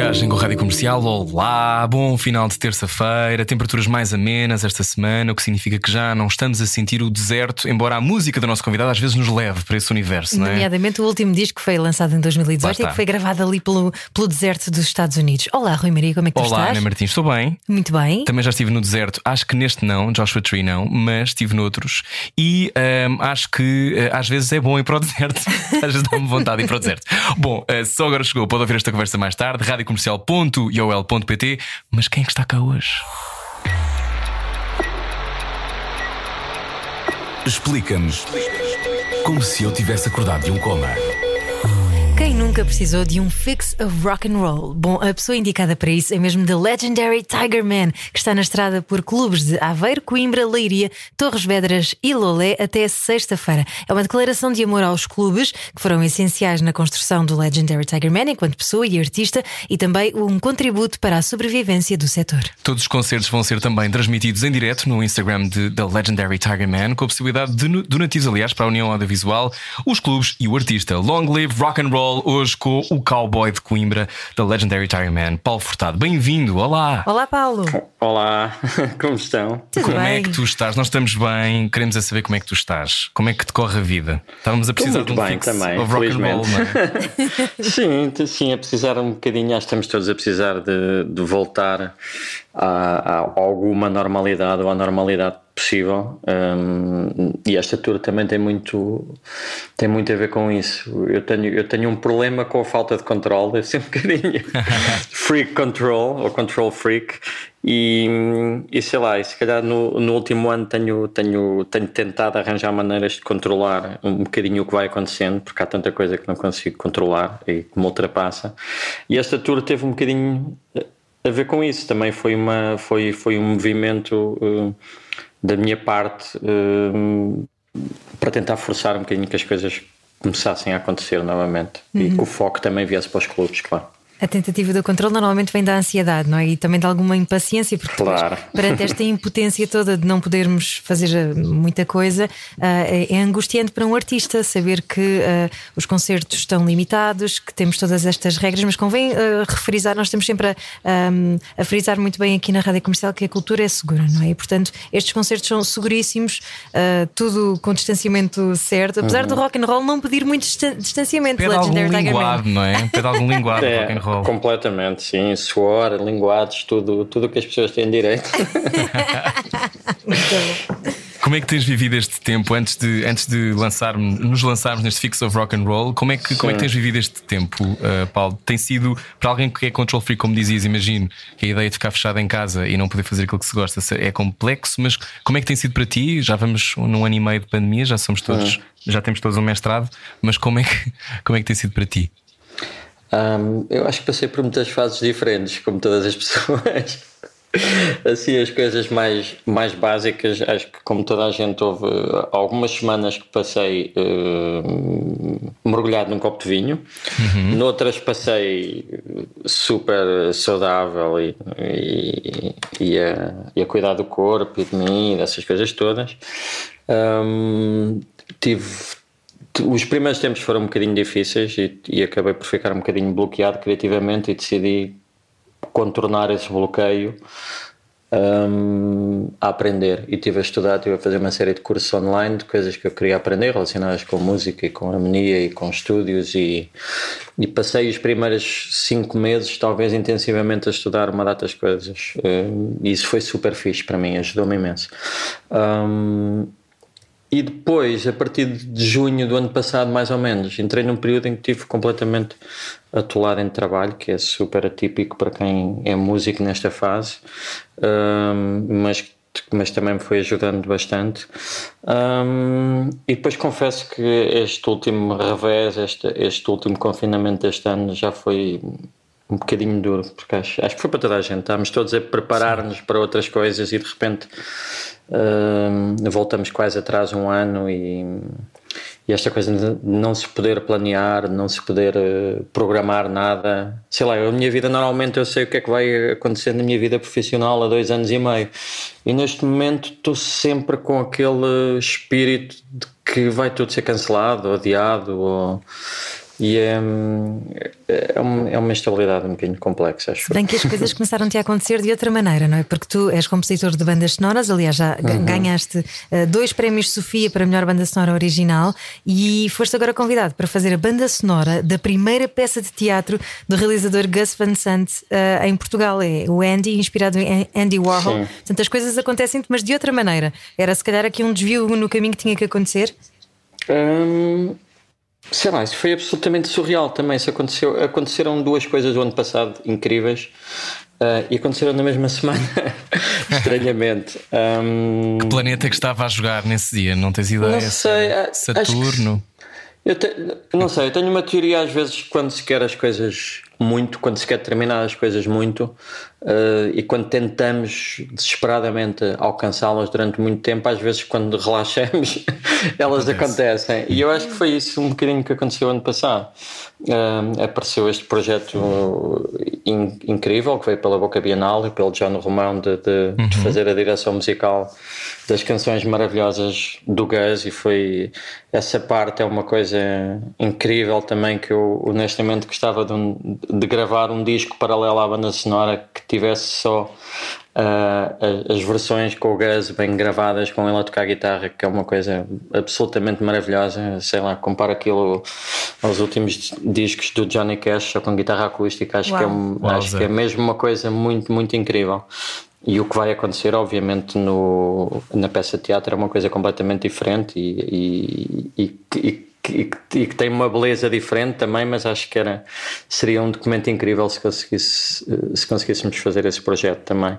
viagem com a Rádio Comercial. Olá, bom final de terça-feira. Temperaturas mais amenas esta semana, o que significa que já não estamos a sentir o deserto, embora a música da nossa convidada às vezes nos leve para esse universo, não é? Nomeadamente o último disco que foi lançado em Lá 2018 está. e que foi gravado ali pelo, pelo deserto dos Estados Unidos. Olá, Rui Maria, como é que tu Olá, estás? Ana Martins, estou bem. Muito bem. Também já estive no deserto, acho que neste não, Joshua Tree não, mas estive noutros e ahm, acho que ah, às vezes é bom ir para o deserto. às vezes dá-me vontade de ir para o deserto. Bom, ah, só agora chegou, pode ouvir esta conversa mais tarde, radiocomercial.iol.pt. Mas quem é que está cá hoje? Explica-nos como se eu tivesse acordado de um coma. Quem nunca precisou de um fix of rock and roll? Bom, a pessoa indicada para isso é mesmo The Legendary Tiger Man, que está na estrada por clubes de Aveiro, Coimbra, Leiria, Torres Vedras e Lolé até sexta-feira. É uma declaração de amor aos clubes que foram essenciais na construção do Legendary Tiger Man enquanto pessoa e artista e também um contributo para a sobrevivência do setor. Todos os concertos vão ser também transmitidos em direto no Instagram de The Legendary Tiger Man, com a possibilidade de donativos, aliás, para a União Audiovisual, os clubes e o artista. Long live rock and roll, hoje com o cowboy de Coimbra, The Legendary Tiger Man, Paulo Furtado. Bem-vindo, olá! Olá, Paulo. Olá, como estão? Tudo Como bem? é que tu estás? Nós estamos bem, queremos é saber como é que tu estás. Como é que te corre a vida? Estávamos a precisar muito de um bem fix também, of rock and roll, é? Sim, sim, a precisar um bocadinho, acho que estamos todos a precisar de, de voltar a, a alguma normalidade ou à normalidade possível. Hum, e esta tour também tem muito, tem muito a ver com isso. Eu tenho, eu tenho um problema com a falta de controle, eu sei um bocadinho freak control ou control freak. E, e sei lá, e se calhar no, no último ano tenho, tenho, tenho tentado arranjar maneiras de controlar um bocadinho o que vai acontecendo, porque há tanta coisa que não consigo controlar e que me ultrapassa. E esta tour teve um bocadinho a ver com isso. Também foi, uma, foi, foi um movimento eh, da minha parte eh, para tentar forçar um bocadinho que as coisas começassem a acontecer novamente e que o foco também viesse para os clubes, claro. A tentativa do controle normalmente vem da ansiedade, não é? E também de alguma impaciência, porque depois, Claro. perante esta impotência toda de não podermos fazer eh, muita coisa, ah, é é angustiante para um artista saber que ah, os concertos estão limitados, que temos todas estas regras, mas convém refrisar, nós estamos sempre a, ahm, a frisar muito bem aqui na rádio comercial que a cultura é segura, não é? E portanto, estes concertos são seguríssimos, tudo com distanciamento certo, apesar do rock and roll não pedir muito distan- distanciamento. Pede algum linguado, não é? Pede algum linguado É, rock and roll. Completamente, sim. Suor, linguados, tudo tudo o que as pessoas têm direito. Como é que tens vivido este tempo antes de, antes de lançarmos, nos lançarmos neste Fix of Rock and Roll? Como é que, como é que tens vivido este tempo, uh, Paulo? Tem sido para alguém que é control free, como dizias, imagino que a ideia de ficar fechado em casa e não poder fazer aquilo que se gosta é complexo, mas como é que tem sido para ti? Já vamos num ano e meio de pandemia, já somos todos, já temos todos um mestrado, mas como é que, como é que tem sido para ti? Hum, eu acho que passei por muitas fases diferentes, como todas as pessoas. Assim, as coisas mais, mais básicas, acho que como toda a gente houve algumas semanas que passei eh, mergulhado num copo de vinho, noutras passei super saudável e, e, e a, e a cuidar do corpo e de mim e dessas coisas todas. Hum, tive os primeiros tempos foram um bocadinho difíceis e, e acabei por ficar um bocadinho bloqueado criativamente e decidi contornar esse bloqueio hum, a aprender. E estive a estudar, estive a fazer uma série de cursos online de coisas que eu queria aprender relacionadas com música e com harmonia e com estúdios e, e passei os primeiros cinco meses talvez intensivamente a estudar uma data de coisas. Hum, e isso foi super fixe para mim, ajudou-me imenso. Hum, e depois, a partir de junho do ano passado, mais ou menos, entrei num período em que estive completamente atolado em trabalho, que é super atípico para quem é músico nesta fase, Hum, mas, mas também me foi ajudando bastante. Hum, e depois confesso que este último revés, este, este último confinamento deste ano já foi um bocadinho duro, porque acho, acho que foi para toda a gente. Estávamos todos a preparar-nos para outras coisas e de repente uh, voltamos quase atrás um ano e, e, esta coisa de não se poder planear, não se poder uh, programar nada. Sei lá, a minha vida normalmente eu sei o que é que vai acontecer na minha vida profissional há dois anos e meio e neste momento estou sempre com aquele espírito de que vai tudo ser cancelado, adiado ou e é, é, uma, é uma instabilidade um bocadinho complexa, acho. Bem que as coisas começaram-te a acontecer de outra maneira, não é? Porque tu és compositor de bandas sonoras, aliás, já uhum. ganhaste uh, dois prémios Sofia para a melhor banda sonora original e foste agora convidado para fazer a banda sonora da primeira peça de teatro do realizador Gus Van Sant uh, em Portugal. É o Andy, inspirado em Andy Warhol. Sim. Portanto, as coisas acontecem, mas de outra maneira. Era se calhar aqui um desvio no caminho que tinha que acontecer? Hum, Sei lá, isso foi absolutamente surreal também. Isso aconteceu, aconteceram duas coisas o ano passado incríveis uh, e aconteceram na mesma semana, estranhamente. Um, que planeta que estava a jogar nesse dia? Não tens ideia? Não sei. Saturno? Eu te, não sei, eu tenho uma teoria às vezes quando se quer as coisas muito, quando se quer terminar as coisas muito uh, e quando tentamos desesperadamente alcançá-las durante muito tempo, às vezes quando relaxamos elas Acontece. acontecem. E eu acho que foi isso um bocadinho que aconteceu ano passado. Uh, apareceu este projeto in, incrível que veio pela Boca Bienal e pelo John Romão de, de, uhum. de fazer a direção musical das canções maravilhosas do Gus e foi essa parte é uma coisa incrível também que eu honestamente gostava de, um, de gravar um disco paralelo à banda sonora que tivesse só uh, as versões com o Gus bem gravadas com ele a tocar guitarra que é uma coisa absolutamente maravilhosa. Sei lá, compara aquilo aos últimos discos do Johnny Cash só com guitarra acústica acho, que é, um, acho que é mesmo uma coisa muito, muito incrível. E o que vai acontecer, obviamente, no, na peça de teatro é uma coisa completamente diferente e, e, e, e, que tem uma beleza diferente também, mas acho que era, seria um documento incrível se, conseguisse, se conseguíssemos fazer esse projeto também.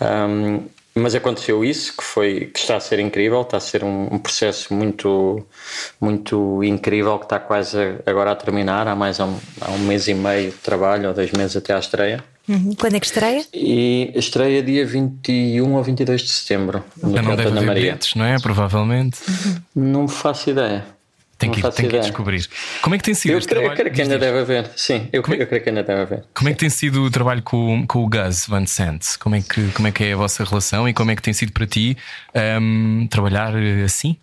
Um, mas aconteceu isso que foi que está a ser incrível está a ser um, um, processo muito muito incrível que está quase agora a terminar há mais um, há um mês e meio de trabalho ou dois meses até à estreia Uhum. Quando é que estreia? E estreia dia 21 ou 22 de setembro. No não deve Ana Maria. Bilhetes, não é? Provavelmente. Uhum. Não faço ideia. Tem, que, tem que descobrir. Como é que tem sido eu este creio, trabalho? Eu creio que ainda deve haver. Sim, eu, é, eu creio que ainda deve haver. Como é que tem sido o trabalho com, com o Gus Van Sant? Como é, que, como é que é a vossa relação e como é que tem sido para ti um, trabalhar assim?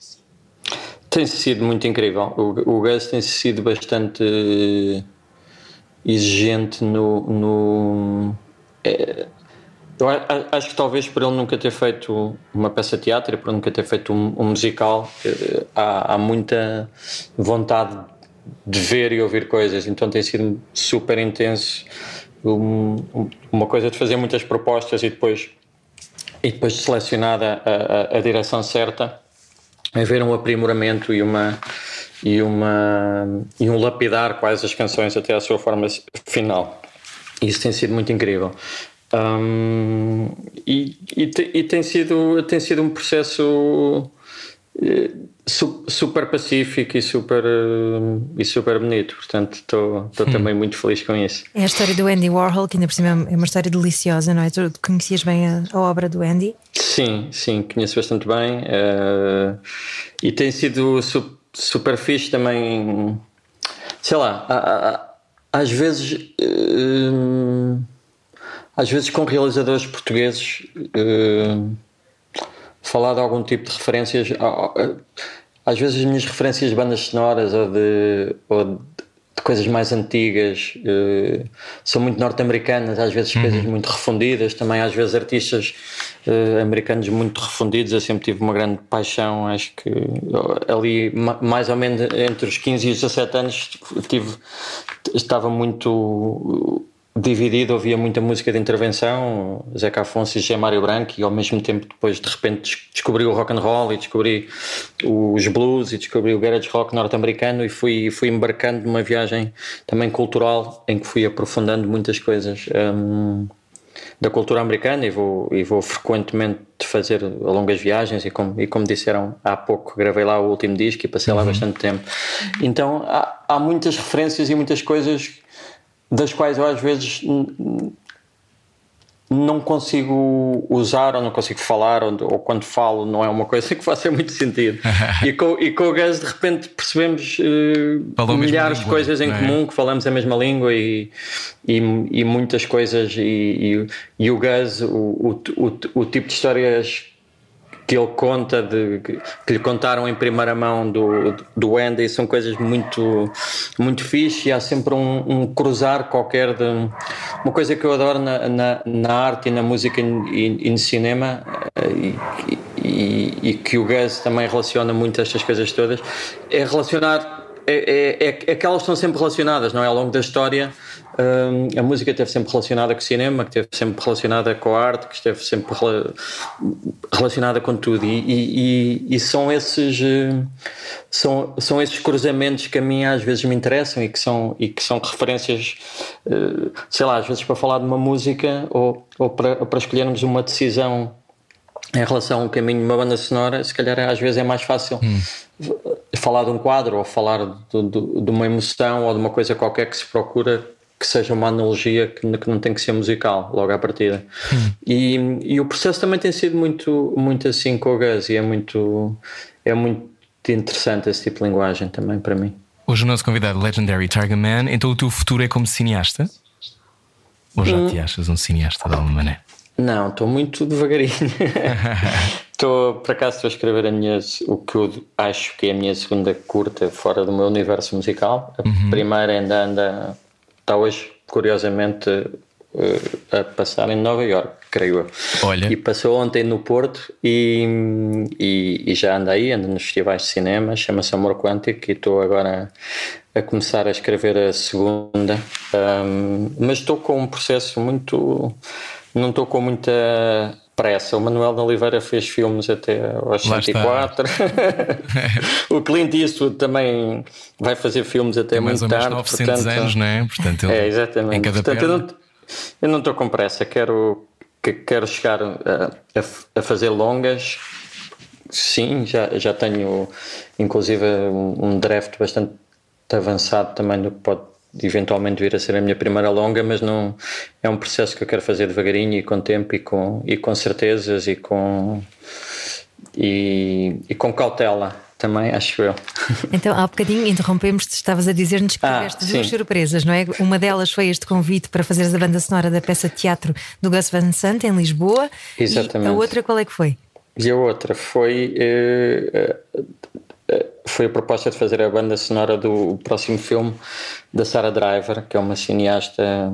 Tem sido muito incrível. O, o Gus tem sido bastante exigente no. no é, eu acho que talvez por ele nunca ter feito uma peça de teatro por nunca ter feito um, um musical, eh, há, há, muita vontade de ver e ouvir coisas, então tem sido super intenso. Um, uma coisa de fazer muitas propostas e depois, e depois de selecionada a, a, a direção certa, haver um aprimoramento e uma e, uma, e um lapidar quase as canções até à sua forma final. Isso tem sido muito incrível. Um, e, e, e, tem, sido, tem sido um processo eh, super pacífico e super, e super bonito, portanto estou hum. também muito feliz com isso. É a história do Andy Warhol, que ainda por cima é uma história deliciosa, não é? Tu conhecias bem a, a obra do Andy? Sim, sim, conheço bastante bem uh, e tem sido super super fixe também. Sei lá, às vezes. Hum, às vezes com realizadores portugueses hum, falar de algum tipo de referências. Às vezes as minhas referências de bandas sonoras ou de, ou de coisas mais antigas, uh, são muito norte-americanas, às vezes uhum. coisas muito refundidas, também às vezes artistas uh, americanos muito refundidos. Eu sempre tive uma grande paixão, acho que ali mais ou menos entre os 15 e os 17 anos tive, estava muito dividido, ouvia muita música de intervenção, Zeca Afonso e G. Mário Branco, e ao mesmo tempo depois de repente descobri o rock and roll e descobri os blues e descobri o garage rock norte-americano e fui, fui embarcando numa viagem também cultural em que fui aprofundando muitas coisas um, da cultura americana e vou, e vou frequentemente fazer longas viagens e como, e como disseram há pouco, gravei lá o último disco e passei uhum. lá bastante tempo. Então há, há muitas referências e muitas coisas das quais eu às vezes não consigo usar ou não consigo falar ou, ou, quando falo não é uma coisa que faça muito sentido e, com, e com o Gus de repente percebemos uh, milhares de coisas em é? comum que falamos a mesma língua e, e, e muitas coisas e, e, o Gus o, o, o, o tipo de histórias que ele conta, de, que lhe contaram em primeira mão do, do Andy, são coisas muito, muito fixe e há sempre um, um cruzar qualquer de. Uma coisa que eu adoro na, na, na arte e na música e, e no cinema eh, e, e, e, que o Gus também relaciona muito estas coisas todas é relacionar. É, é, é, é que elas estão sempre relacionadas, não é? Ao longo da história a música esteve sempre relacionada com o cinema, que esteve sempre relacionada com a arte, que esteve sempre relacionada com tudo. E, e, e, são esses eh, são, são esses cruzamentos que a mim às vezes me interessam e que são, e que são referências, eh, sei lá, às vezes para falar de uma música ou, ou para, para escolhermos uma decisão em relação ao caminho de uma banda sonora, se calhar às vezes é mais fácil hum. falar de um quadro ou falar de, de, de, uma emoção ou de uma coisa qualquer que se procura que seja uma analogia que, que não tem que ser musical logo à partida. Hum. E, e o processo também tem sido muito, muito assim com o Gus e é muito, é muito interessante esse tipo de linguagem também para mim. Hoje o nosso convidado, Legendary Tiger Man, então o teu futuro é como cineasta? Ou já hum. te achas um cineasta de alguma maneira? Não, estou muito devagarinho. Estou, por acaso, estou a escrever a minha, o que eu acho que é a minha segunda curta fora do meu universo musical. A uhum. primeira ainda anda está hoje, curiosamente, eh, a passar em Nova York, creio eu. Olha. E passou ontem no Porto e, e, e já anda aí, anda nos festivais de cinema, chama-se Amor Quântico e estou agora a, a, começar a escrever a segunda. Um, mas estou com um processo muito. Não estou com muita pressa. O Manuel de Oliveira fez filmes até aos 104. o Clint Eastwood também vai fazer filmes até muito mais tarde. 900 portanto, anos, não é? Portanto, é, exatamente. Em cada portanto, eu não, estou com pressa, quero, quero chegar a, a, a, fazer longas. Sim, já, já tenho inclusive um, um draft bastante avançado também do que pode eventualmente vir a ser a minha primeira longa, mas não é um processo que eu quero fazer devagarinho e com tempo e com, e com certezas e com e, e com cautela também, acho eu. Então, há bocadinho interrompemos-te, estavas a dizer-nos que ah, tiveste duas surpresas, não é? Uma delas foi este convite para fazeres a banda sonora da peça de teatro do Gus Van Sant em Lisboa. Exatamente. E a outra qual é que foi? E a outra foi eh, foi a proposta de fazer a banda sonora do próximo filme da Sarah Driver, que é uma cineasta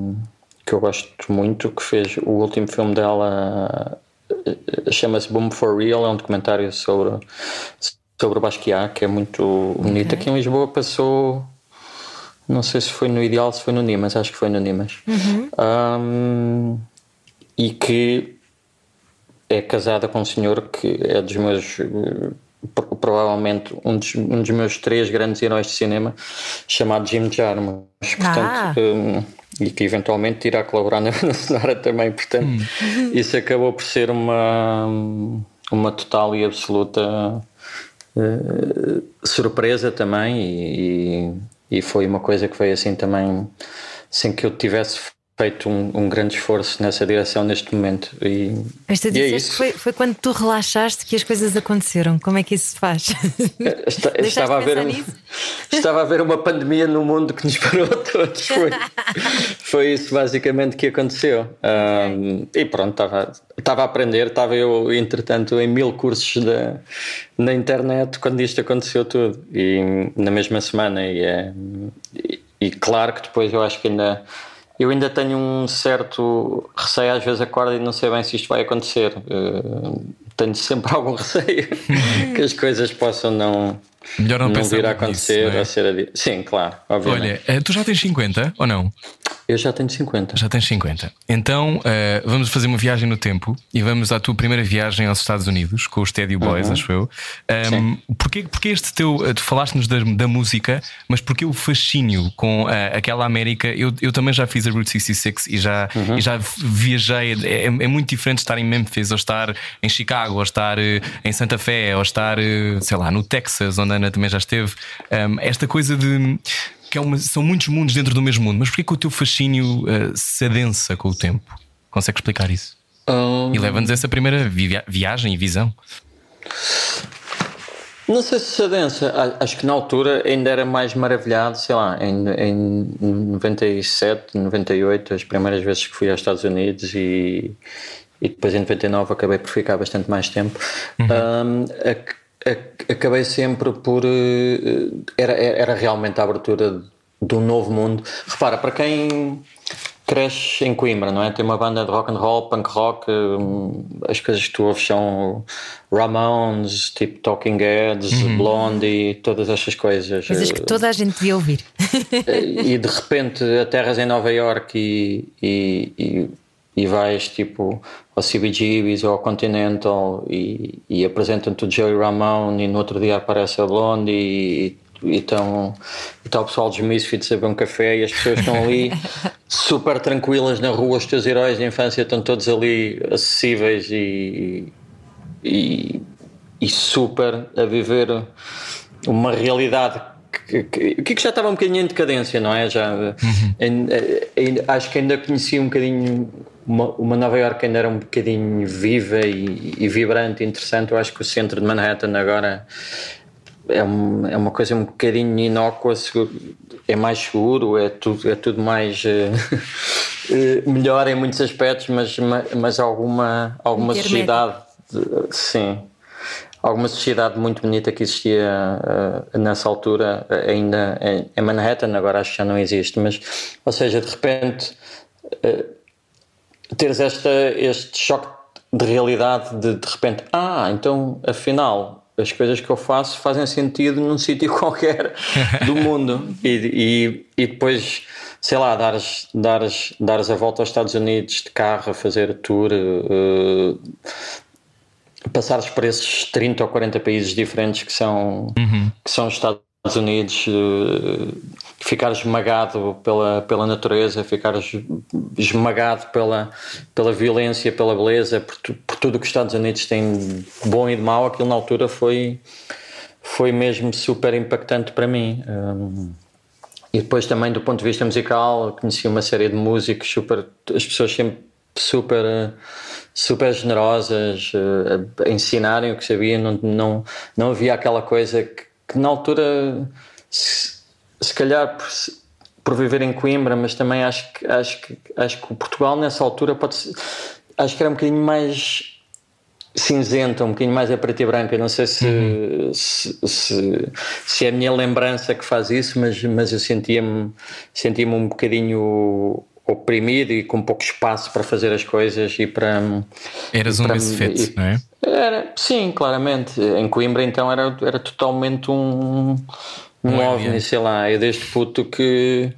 que eu gosto muito, que fez o último filme dela eh, chama-se Boom for Real, é um documentário sobre sobre o Basquiat, que é muito bonito. Okay. Aqui em Lisboa passou não sei se foi no Ideal, se foi no Nimas, acho que foi no Nimas. Uhum. Um, e que é casada com um senhor que é dos meus provavelmente um dos, um dos, meus três grandes heróis de cinema, chamado Jim Jarmusch. Portanto, ah. um, e que eventualmente irá colaborar na sonora também. Portanto, hum. isso acabou por ser uma, uma total e absoluta uh, surpresa também. E, e, e foi uma coisa que foi assim também, sem que eu tivesse feito um, um, grande esforço nessa direção neste momento. E, Mas tu disseste é que foi, foi quando tu relaxaste que as coisas aconteceram. Como é que isso se faz? Está, estava, a ver um, estava a ver uma pandemia no mundo que nos parou a todos. Foi, foi isso basicamente que aconteceu. Um, e pronto, estava, estava a aprender. Estava eu, entretanto, em mil cursos de, na internet quando isto aconteceu tudo. E na mesma semana. E, é, e, e claro que depois eu acho que ainda eu ainda tenho um certo receio, às vezes acordo e não sei bem se isto vai acontecer. Uh, tenho sempre algum receio que as coisas possam não, Melhor não, não vir a acontecer. Nisso, é? a ser Sim, claro, obviamente. Olha, eh, tu já tens 50 ou não? Eu já tenho 50. Já tens 50. Então uh, vamos fazer uma viagem no tempo e vamos à tua primeira viagem aos Estados Unidos com os Teddy Boys, uhum. acho eu. Um, porquê, porquê este teu. Eh, tu falaste-nos da, da, música, mas porquê o fascínio com aquela América? Eu, eu também já fiz a Route 66 e já, uhum. e já viajei. É, é, muito diferente estar em Memphis ou estar em Chicago ou estar em Santa Fé ou estar, sei lá, no Texas, onde a Ana também já esteve. Um, esta coisa de que é uma, são muitos mundos dentro do mesmo mundo, mas porquê que o teu fascínio uh, se adensa com o tempo? Consegue explicar isso? Um... E leva-nos essa primeira via viagem e visão. Não sei se se adensa, acho que na altura ainda era mais maravilhado, sei lá, em, em 97, 98, as primeiras vezes que fui aos Estados Unidos e, e depois em 99 acabei por ficar bastante mais tempo. Uhum. Um, a, a, acabei sempre por. Eh, era, era realmente a abertura de um novo mundo. Repara, para quem cresce em Coimbra, não é? Tem uma banda de rock and roll, punk rock, hum, as coisas que tu ouves são Ramones, tipo Talking Heads, uhum. Blondie, todas estas coisas. Coisas que toda a gente devia ouvir. e de repente aterras em Nova York e, e, e, e vais tipo ao CBGBs ou ao Continental e, e apresentam-te o Joey Ramone e no outro dia aparece a Blondie e e está o pessoal dos Misfits a beber um café e as pessoas estão ali super tranquilas na rua, os teus heróis de infância estão todos ali acessíveis e, e, e super a viver uma realidade que, que, que, já estava um bocadinho em decadência, não é? Já, uhum. em, em, acho que ainda conhecia um bocadinho uma, uma Nova York ainda era um bocadinho viva e, e vibrante, interessante. Eu acho que o centro de Manhattan agora é, um, é uma coisa um bocadinho inócua, é mais seguro, é tudo, é tudo mais uh, melhor em muitos aspectos, mas, mas alguma, alguma sociedade, sim, alguma sociedade muito bonita que existia uh, nessa altura, ainda em, em, Manhattan, agora acho que já não existe, mas, ou seja, de repente, uh, teres esta, este choque de realidade de de repente, ah, então afinal as coisas que eu faço fazem sentido num sítio qualquer do mundo. E, e, e, depois sei lá dares, dares, dares a volta aos Estados Unidos de carro a fazer tour uh, passares por esses 30 ou 40 países diferentes que são, uhum. que são os Estados Unidos uh, ficar esmagado pela, pela natureza, ficar esmagado pela, pela violência, pela beleza, por, tu, por tudo que os Estados Unidos têm de bom e de mau, aquilo na altura foi, foi mesmo super impactante para mim. Um, e depois também do ponto de vista musical, conheci uma série de músicos super, as pessoas sempre super super generosas a ensinarem o que sabiam, não, não, não havia aquela coisa que, que na altura se calhar por, por, viver em Coimbra, mas também acho que, acho que, acho que o Portugal nessa altura pode ser, acho que era um bocadinho mais cinzenta, um bocadinho mais a preta e branca. Não sei se, uhum. se, se, se, é a minha lembrança que faz isso, mas, mas eu sentia-me sentia um bocadinho oprimido e com pouco espaço para fazer as coisas e para. Eras um misfit, não é? Era, sim, claramente. Em Coimbra então era, era totalmente um um OVNI, sei lá, é desde puto que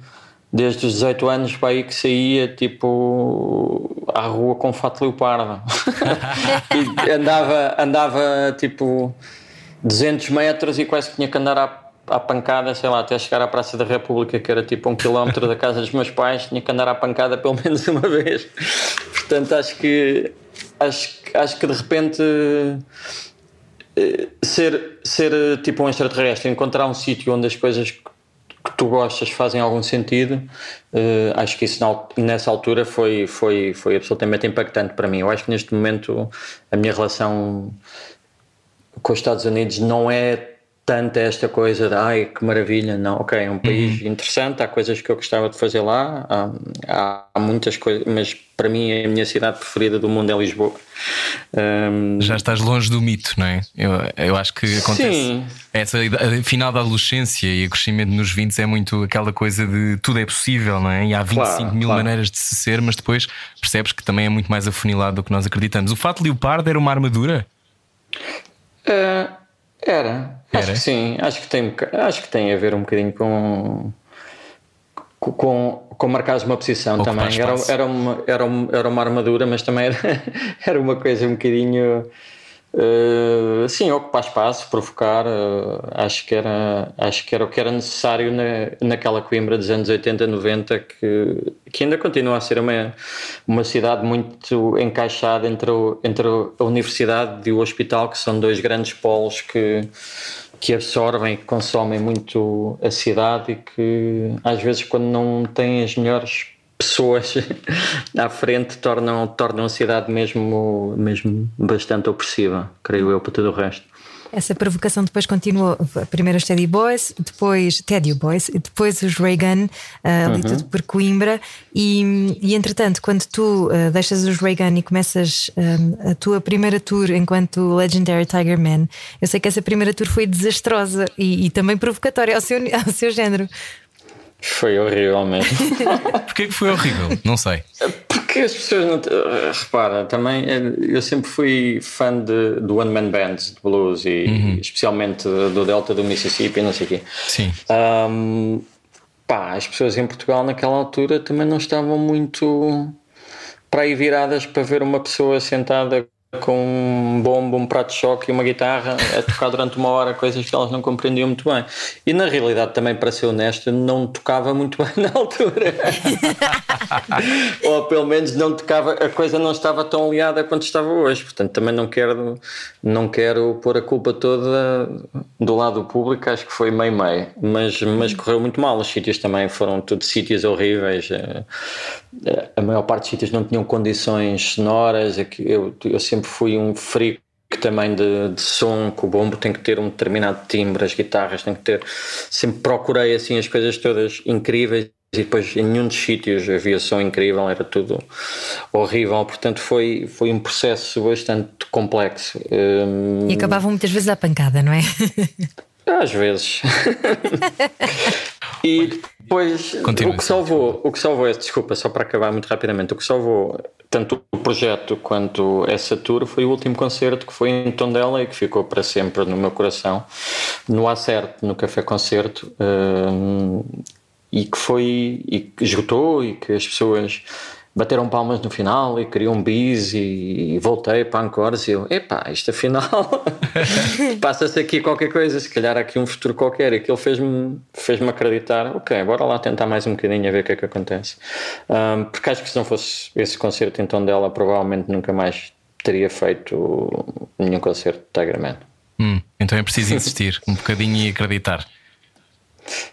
desde os 18 anos para aí que saía tipo à rua com fato leopardo e andava, andava tipo 200 metros e quase que tinha que andar à, à pancada, sei lá, até chegar à Praça da República, que era tipo um quilómetro da casa dos meus pais, tinha que andar à pancada pelo menos uma vez. Portanto, acho que acho, acho que de repente eh, ser, ser eh, tipo um extraterrestre, encontrar um sítio onde as coisas que tu gostas fazem algum sentido, uh, acho que isso nessa altura foi, foi, foi absolutamente impactante para mim. Eu acho que neste momento a minha relação com os Estados Unidos não é tanta esta coisa de ai que maravilha, não, ok, é um país uhum. interessante, há coisas que eu gostava de fazer lá, há, há, muitas coisas, mas para mim a minha cidade preferida do mundo é Lisboa. Um... Já estás longe do mito, não é? Eu, eu acho que acontece. Sim. Essa a final da adolescência e o crescimento nos 20 é muito aquela coisa de tudo é possível, não é? E há 25 claro, mil claro. maneiras de se ser, mas depois percebes que também é muito mais afunilado do que nós acreditamos. O fato de leopardo era uma armadura? Uh era. Era. Acho que sim. Acho que tem, acho que tem a ver um bocadinho com. Com, com marcares uma posição também. Era, era, uma, era, uma, era uma armadura, mas também era, era uma coisa um bocadinho Uh, sim, ocupar espaço, provocar, uh, acho, que era, acho que era o que era necessário na, naquela Coimbra dos anos 80, 90, que, que ainda continua a ser uma, uma cidade muito encaixada entre, o, entre a universidade e o hospital, que são dois grandes polos que, que absorvem e consomem muito a cidade e que às vezes quando não têm as melhores pessoas à frente tornam, tornam a cidade mesmo, mesmo bastante opressiva, creio eu, para todo o resto. Essa provocação depois continuou. Primeiro os Teddy Boys, depois Teddy Boys, depois os Reagan, uh, ali uhum. tudo por Coimbra. E, e entretanto, quando tu uh, deixas os Reagan e começas um, a tua primeira tour enquanto Legendary Tiger Man, eu sei que essa primeira tour foi desastrosa e, e também provocatória ao seu, ao seu género. Foi horrível mesmo. Porquê que foi horrível? Não sei. Porque as pessoas não. Repara, também eu sempre fui fã de, do One Man Bands de blues e uhum. especialmente do Delta do Mississippi, não sei o quê. Sim. Um, pá, as pessoas em Portugal naquela altura também não estavam muito para aí viradas para ver uma pessoa sentada com um bombo, um prato de choque e uma guitarra a tocar durante uma hora coisas que elas não compreendiam muito bem. E na realidade, também para ser honesto, não tocava muito bem na altura. Ou pelo menos não tocava, a coisa não estava tão aliada quanto estava hoje. Portanto, também não quero, não quero pôr a culpa toda do lado do público, acho que foi meio-meio. Mas, mas correu muito mal. Os sítios também foram todos sítios horríveis. Eh, eh, a maior parte dos sítios não tinham condições sonoras. É eu, eu sempre fui um freak também de, de som, que o bombo tem que ter um determinado timbre, as guitarras têm que ter. Sempre procurei assim as coisas todas incríveis e depois em nenhum dos sítios havia som incrível, era tudo horrível, portanto foi, foi um processo bastante complexo. E acabavam muitas vezes à pancada, não é? Às vezes. e depois o que salvou, o que salvou, desculpa, só para acabar muito rapidamente, o que salvou tanto o projeto quanto essa tour foi o último concerto que foi em Tondela e que ficou para sempre no meu coração, no Acerte, no Café Concerto, um, e que foi, e que esgotou e que as pessoas bateram palmas no final e queriam bis e, e voltei para Ancores e eu, epá, isto afinal passa-se aqui qualquer coisa, se calhar há aqui um futuro qualquer. E aquilo fez-me fez acreditar, ok, bora lá tentar mais um bocadinho a ver o que é que acontece. Um, porque acho que se não fosse esse concerto então dela provavelmente nunca mais teria feito nenhum concerto de Tiger Man. Hum, então é preciso insistir um bocadinho e acreditar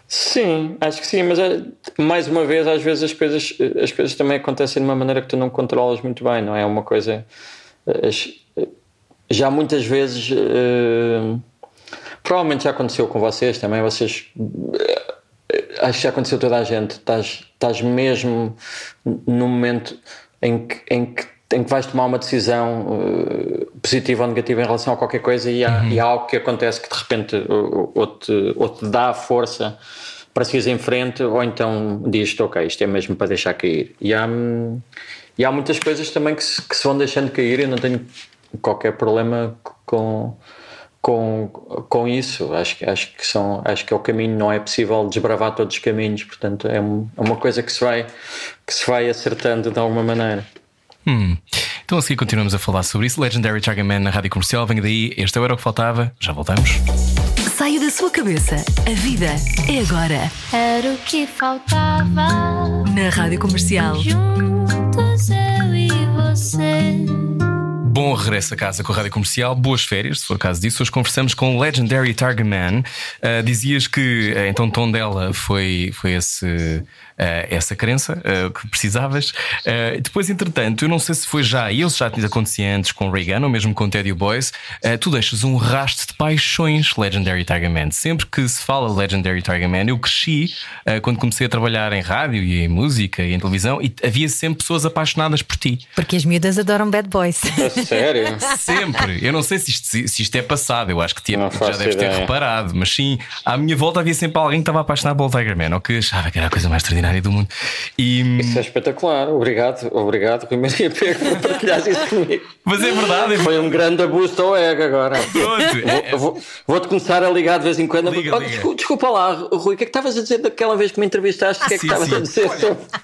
Sim, acho que sim, mas é, mais uma vez, às vezes as coisas, as coisas também acontecem de uma maneira que tu não controlas muito bem, não é? Uma coisa. Já muitas vezes. Provavelmente já aconteceu com vocês também, vocês. Acho que já aconteceu toda a gente. Estás, estás mesmo num momento em que, em que em que vais tomar uma decisão uh, positiva ou negativa em relação a qualquer coisa e há, uhum. e há algo que acontece que de repente ou, te, ou te dá força para seguir em frente ou então dizes ok, isto é mesmo para deixar cair. E há, e há muitas coisas também que se, que se vão deixando cair e eu não tenho qualquer problema com, com, com isso. Acho, acho, que são, acho que é o caminho, não é possível desbravar todos os caminhos, portanto é, é uma coisa que se vai, que se vai acertando de alguma maneira. Hum. Então a seguir continuamos a falar sobre isso. Legendary Chaga Man na rádio comercial. Venha daí, este é era o que faltava. Já voltamos. Saia da sua cabeça. A vida é agora. Era o que faltava. Na rádio comercial. Juntos eu e você. Bom regresso a casa com a Rádio Comercial, boas férias, se for caso disso. Hoje conversamos com Legendary Target Man. Uh, dizias que uh, então tom dela foi, foi esse essa crença uh, que precisavas. Uh, depois, entretanto, eu não sei se foi já, e eles já acontecia antes com Reagan ou mesmo com Teddy Boys, tu deixas um rastro de paixões Legendary Tiger Man. Sempre que se fala Legendary Tiger Man, eu cresci quando comecei a trabalhar em rádio e em música e em televisão e havia sempre pessoas apaixonadas por ti. Porque as miúdas adoram bad boys. sério? Sempre. Eu não sei se isto, se isto é passado, eu acho que tinha, já deves ter reparado, mas sim, à minha volta havia sempre alguém que estava apaixonado pelo Tiger Man ou que achava que era a coisa mais extraordinária extraordinária do mundo. E... Isso é espetacular, obrigado, obrigado, Rui Maria Pego, por partilhares isso comigo. Mas é verdade. Foi um grande abuso ao ego agora. Pronto. Vou-te vou começar a ligar de vez em quando. Liga, oh, liga. Desculpa, desculpa, lá, Rui, o que é que estavas a dizer daquela vez que me entrevistaste? O que é que estavas a dizer?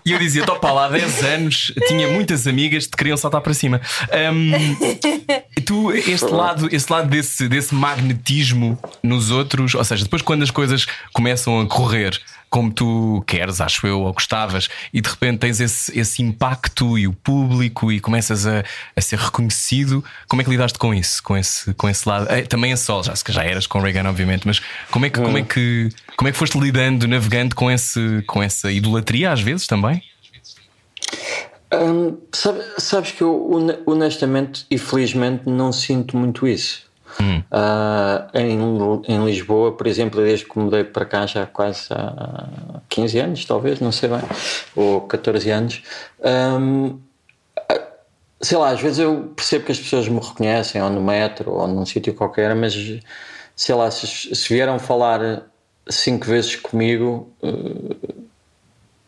E eu dizia, topa lá, há 10 anos tinha muitas amigas que te queriam saltar para cima. Um, E tu, este lado, este lado desse, desse magnetismo nos outros, ou seja, depois quando as coisas começam a correr como tu queres, acho eu, ou gostavas, e de repente tens esse, esse impacto e o público e começas a, a ser reconhecido, como é que lidaste com isso? Com esse, com esse lado? Eh, também a Sol, já, já eras com Reagan, obviamente, mas como é que, como é que, como é que foste lidando, navegando com, esse, com essa idolatria às vezes também? Hum, sabe- sabes que eu hone- honestamente e felizmente não sinto muito isso. Ah, em, em Lisboa, por exemplo, desde que mudei para cá já há quase há 15 anos, talvez, não sei bem, ou 14 anos. hum, ah, sei lá, às vezes eu percebo que as pessoas me reconhecem, ou no metro, ou num sítio qualquer, mas sei lá, se, se vieram falar cinco vezes comigo,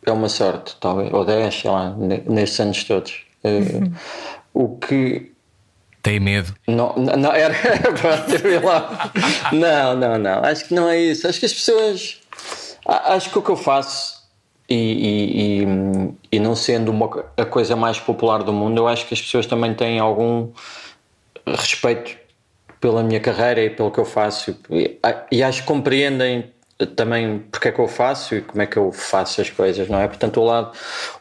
é uma sorte, talvez, ou 10, sei lá, ne- nestes anos todos. Eh, O que Tem medo. não, não era. Não, não, não. Acho que não é isso. Acho que as pessoas. Acho que o que eu faço, e, e, e- e não sendo uma, a coisa mais popular do mundo, eu acho que as pessoas também têm algum respeito pela minha carreira e pelo que eu faço. E, e acho que compreendem também porque é que eu faço e como é que eu faço as coisas, não é? Portanto, o lado,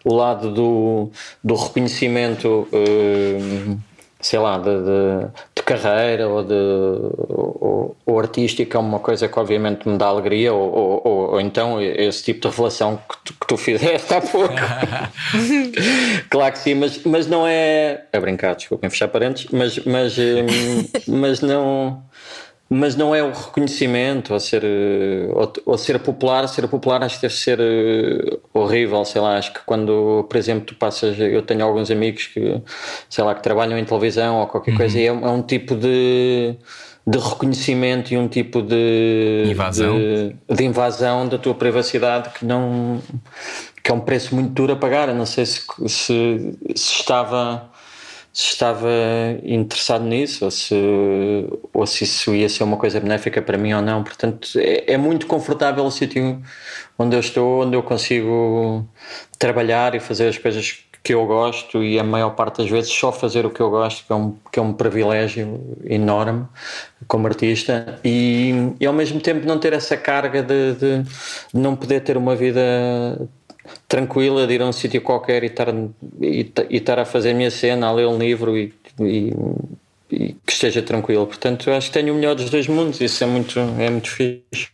o lado do, do reconhecimento. hum, sei lá, de, de, de carreira ou, de, ou, ou artística é uma coisa que obviamente me dá alegria, ou, ou, ou- então esse tipo de revelação que tu, que tu fizeste há pouco. claro que sim, mas, mas não é. A brincar, desculpem fechar parentes, mas, mas, hum, mas não. Mas não é o reconhecimento ou ser, eh, ou, ou ser popular. Ser popular acho que deve ser eh, horrível. Sei lá, acho que quando, por exemplo, tu passas. Eu tenho alguns amigos que, sei lá, que trabalham em televisão ou qualquer coisa e é, um- é um tipo de, de reconhecimento e um tipo de Invasão. de, de invasão da tua privacidade que não. que é um preço muito duro a pagar. Eu não sei se, se, se estava se estava interessado nisso ou se, ou se isso ia ser uma coisa benéfica para mim ou não. Portanto, é, é muito confortável o sítio onde eu estou, onde eu consigo trabalhar e fazer as coisas que eu gosto e a maior parte das vezes só fazer o que eu gosto, que é um, que é um privilégio enorme como artista e, e ao mesmo tempo não ter essa carga de, de não poder ter uma vida tranquila de ir a um sítio qualquer e estar, e, e estar a fazer a minha cena, a ler um livro e, e- e que esteja tranquilo. Portanto, eu acho que tenho o melhor dos dois mundos, isso é muito, é muito fixe.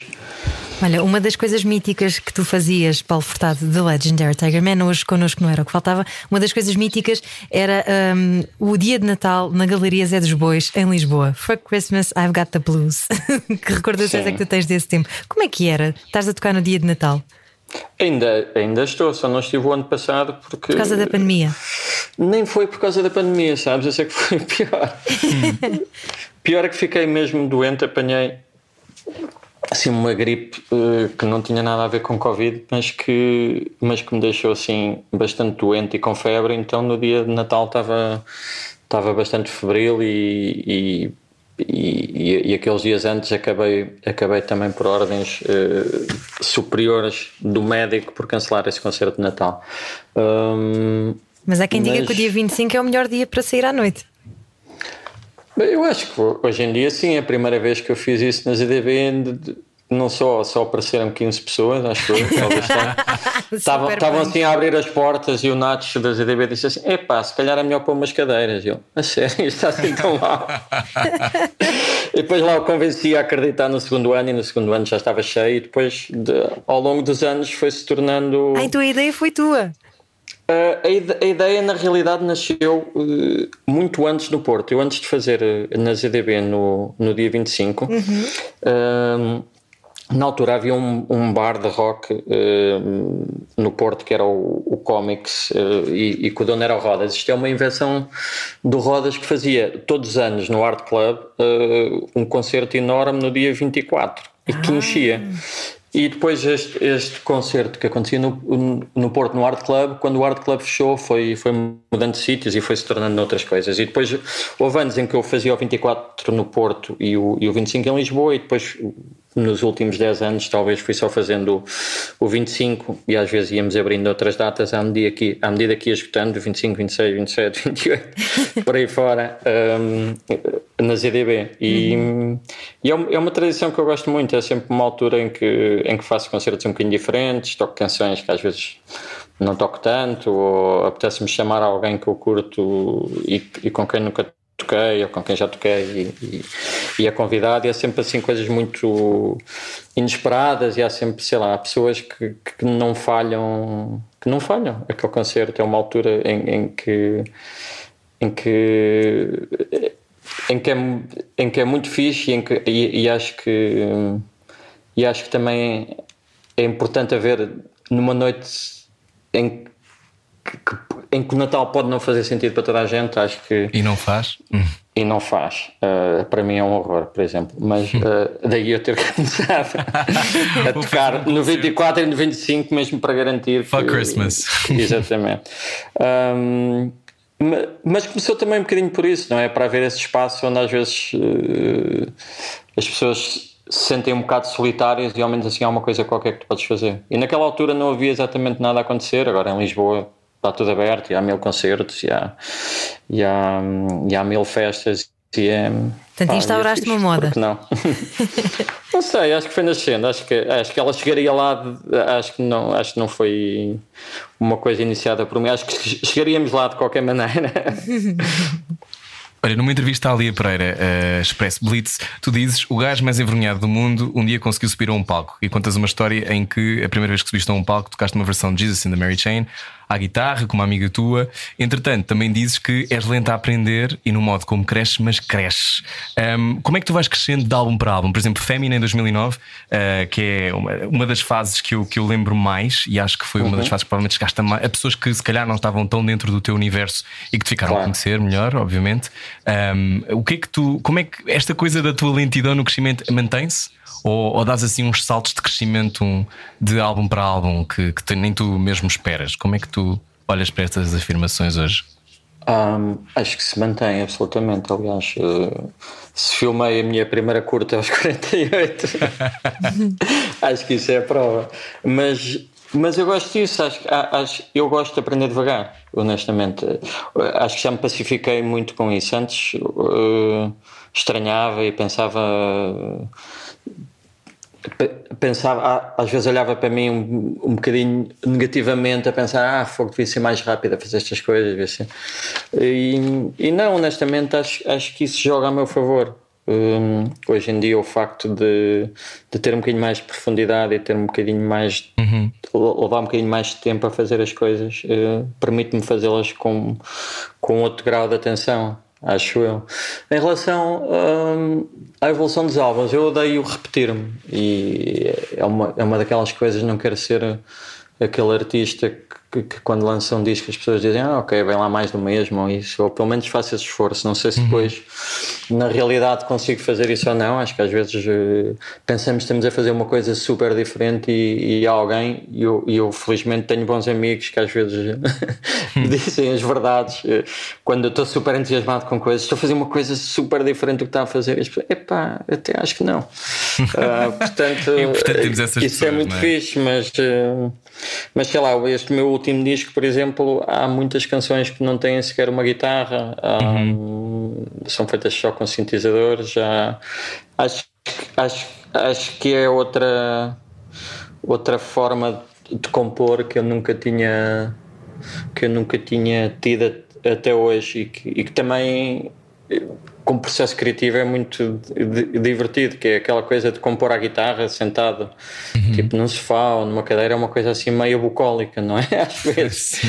Olha, uma das coisas míticas que tu fazias, Paulo Furtado, de Legendary Tiger Man, hoje connosco não era o que faltava, uma das coisas míticas era hum, o dia de Natal na Galeria Zé dos Bois, em Lisboa. For Christmas, I've got the blues. que recordações Sim. é que tu tens desse tempo? Como é que era? Estás a tocar no dia de Natal? Ainda, ainda estou, só não estive o ano passado porque. Por causa da pandemia. Nem foi por causa da pandemia, sabes? Eu sei que foi pior. pior é que fiquei mesmo doente, apanhei assim uma gripe eh, que não tinha nada a ver com Covid, mas que, mas que me deixou assim bastante doente e com febre. Então no dia de Natal estava, estava bastante febril e, e, e, e aqueles dias antes acabei, acabei também por ordens eh, superiores do médico por cancelar esse concerto de Natal. Hum, Mas há quem diga Mas- que o dia 25 é o melhor dia para sair à noite. Eu acho que hoje em dia sim, é a primeira vez que eu fiz isso na ZDB, de- de- não só, só apareceram 15 pessoas, acho que. Estavam estavam assim a abrir as portas e o Nacho da ZDB disse assim: epá, se calhar é melhor pôr umas cadeiras. E eu, a sério, isto está assim tão mal. e depois lá eu convenci a acreditar no segundo ano e no segundo ano já estava cheio e depois de- ao longo dos anos foi-se tornando. Ah, então a ideia foi tua. Uh, a, ide- a ideia, na realidade, nasceu uh, muito antes no Porto. Eu, antes de fazer uh, na ZDB no, no dia 25, um, na altura havia um, um bar de rock uh, no Porto que era o, o Comics uh, e, e que o dono era o Rodas. Isto é uma invenção do Rodas que fazia todos os anos no Art Club uh, um concerto enorme no dia 24 e que enchia. E depois este, este concerto que acontecia no, no Porto, no Art Club, quando o Art Club fechou, foi, foi mudando de sítios e foi se tornando outras coisas. E depois houve anos em que eu fazia o 24 no Porto e o, e o 25 em Lisboa, e depois nos últimos 10 anos talvez fui só fazendo o 25 e às vezes íamos abrindo outras datas à medida que, à medida que ia escutando 25, 26, 27, 28 por aí fora um, na ZDB e, uhum. e é, é, uma tradição que eu gosto muito é sempre uma altura em que, em que faço concertos um bocadinho diferentes toco canções que às vezes não toco tanto ou apetece-me chamar alguém que eu curto e, e com quem nunca toquei ou com quem já toquei e, e, e é convidado e é sempre assim coisas muito inesperadas e há sempre, sei lá, pessoas que, que não falham que não falham. Aquele concerto é uma altura em, em que em que em que é, em que é muito fixe e, em que, e, e acho que e acho que também é importante haver numa noite em que, em que o Natal pode não fazer sentido para toda a gente, acho que. E não faz? E não faz. Uh, para mim é um horror, por exemplo. Mas uh, daí eu ter começado a tocar no 24 e no 25, mesmo para garantir. For que, Christmas. Exatamente. Um, mas começou também um bocadinho por isso, não é? Para haver esse espaço onde às vezes uh, as pessoas se sentem um bocado solitárias e ao menos assim há uma coisa qualquer que tu podes fazer. E naquela altura não havia exatamente nada a acontecer, agora em Lisboa está tudo aberto e há mil concertos e há, e há, e há mil festas e é, Portanto, pá, instauraste uma moda. Não. não sei, acho que foi nascendo. Acho que, acho que ela chegaria lá. Acho que, não, acho que não foi uma coisa iniciada por mim. Acho que chegaríamos lá de qualquer maneira. Olha, numa entrevista à Lia Pereira, uh, Express Blitz, tu dizes o gajo mais envergonhado do mundo um dia conseguiu subir a um palco e contas uma história em que a primeira vez que subiste a um palco tocaste uma versão de Jesus in the Mary Chain à guitarra, com uma amiga tua. Entretanto, também dizes que és lenta a aprender e no modo como cresces, mas cresces. Um, como é que tu vais crescendo de álbum para álbum? Por exemplo, Femina em 2009, uh, ah, que é uma, uma, das fases que eu, que eu lembro mais e acho que foi uma uhum. das fases que provavelmente chegaste a, a, pessoas que se calhar não estavam tão dentro do teu universo e que te ficaram claro. a conhecer melhor, obviamente. Um, o que é que tu, como é que esta coisa da tua lentidão no crescimento mantém-se? Ou, ou dás assim uns saltos de crescimento de álbum para álbum que, que nem tu mesmo esperas? Como é que tu olhas para estas afirmações hoje? Um, acho que se mantém absolutamente. Aliás, uh, se filmei a minha primeira curta aos 48, acho que isso é a prova. Mas, mas eu gosto disso. Acho, acho, eu gosto de aprender devagar, honestamente. Acho que já me pacifiquei muito com isso. Antes uh, estranhava e pensava. Pensava, às vezes olhava para mim um, um bocadinho negativamente a pensar, ah, fogo, devia ser mais rápido a fazer estas coisas. E, e não, honestamente, acho, acho que isso joga a meu favor. Um, hoje em dia, o facto de, de ter um bocadinho mais de profundidade e ter um bocadinho mais, uhum. levar um bocadinho mais de tempo a fazer as coisas, uh, permite-me fazê-las com, com outro grau de atenção acho eu. Em relação hum, à evolução dos álbuns, eu odeio repetir-me e é uma, é uma daquelas coisas, não quero ser aquele artista que, que, quando lança um disco as pessoas dizem ah, ok, vem lá mais do mesmo ou isso, ou pelo menos faço esse esforço. Não sei se uhum. depois uhum. na realidade consigo fazer isso ou não. Acho que às vezes uh, pensamos que estamos a fazer uma coisa super diferente e, e há alguém, e eu, e eu felizmente tenho bons amigos que às vezes dizem as verdades uh, quando eu estou super entusiasmado com coisas, estou a fazer uma coisa super diferente do que está a fazer. E as pessoas, epá, até acho que não. Uh, portanto, isso pessoas, é muito é? fixe, mas. Mas sei lá, este meu último disco, por exemplo, há muitas canções que não têm sequer uma guitarra, uhum. são feitas só com sintetizadores. Já, acho, acho, acho que é outra, outra forma de compor que eu nunca tinha que eu nunca tinha tido até hoje e que, e que também como processo criativo é muito divertido, que é aquela coisa de compor a guitarra sentado, uhum. tipo num sofá ou numa cadeira, é uma coisa assim meio bucólica, não é? Às vezes.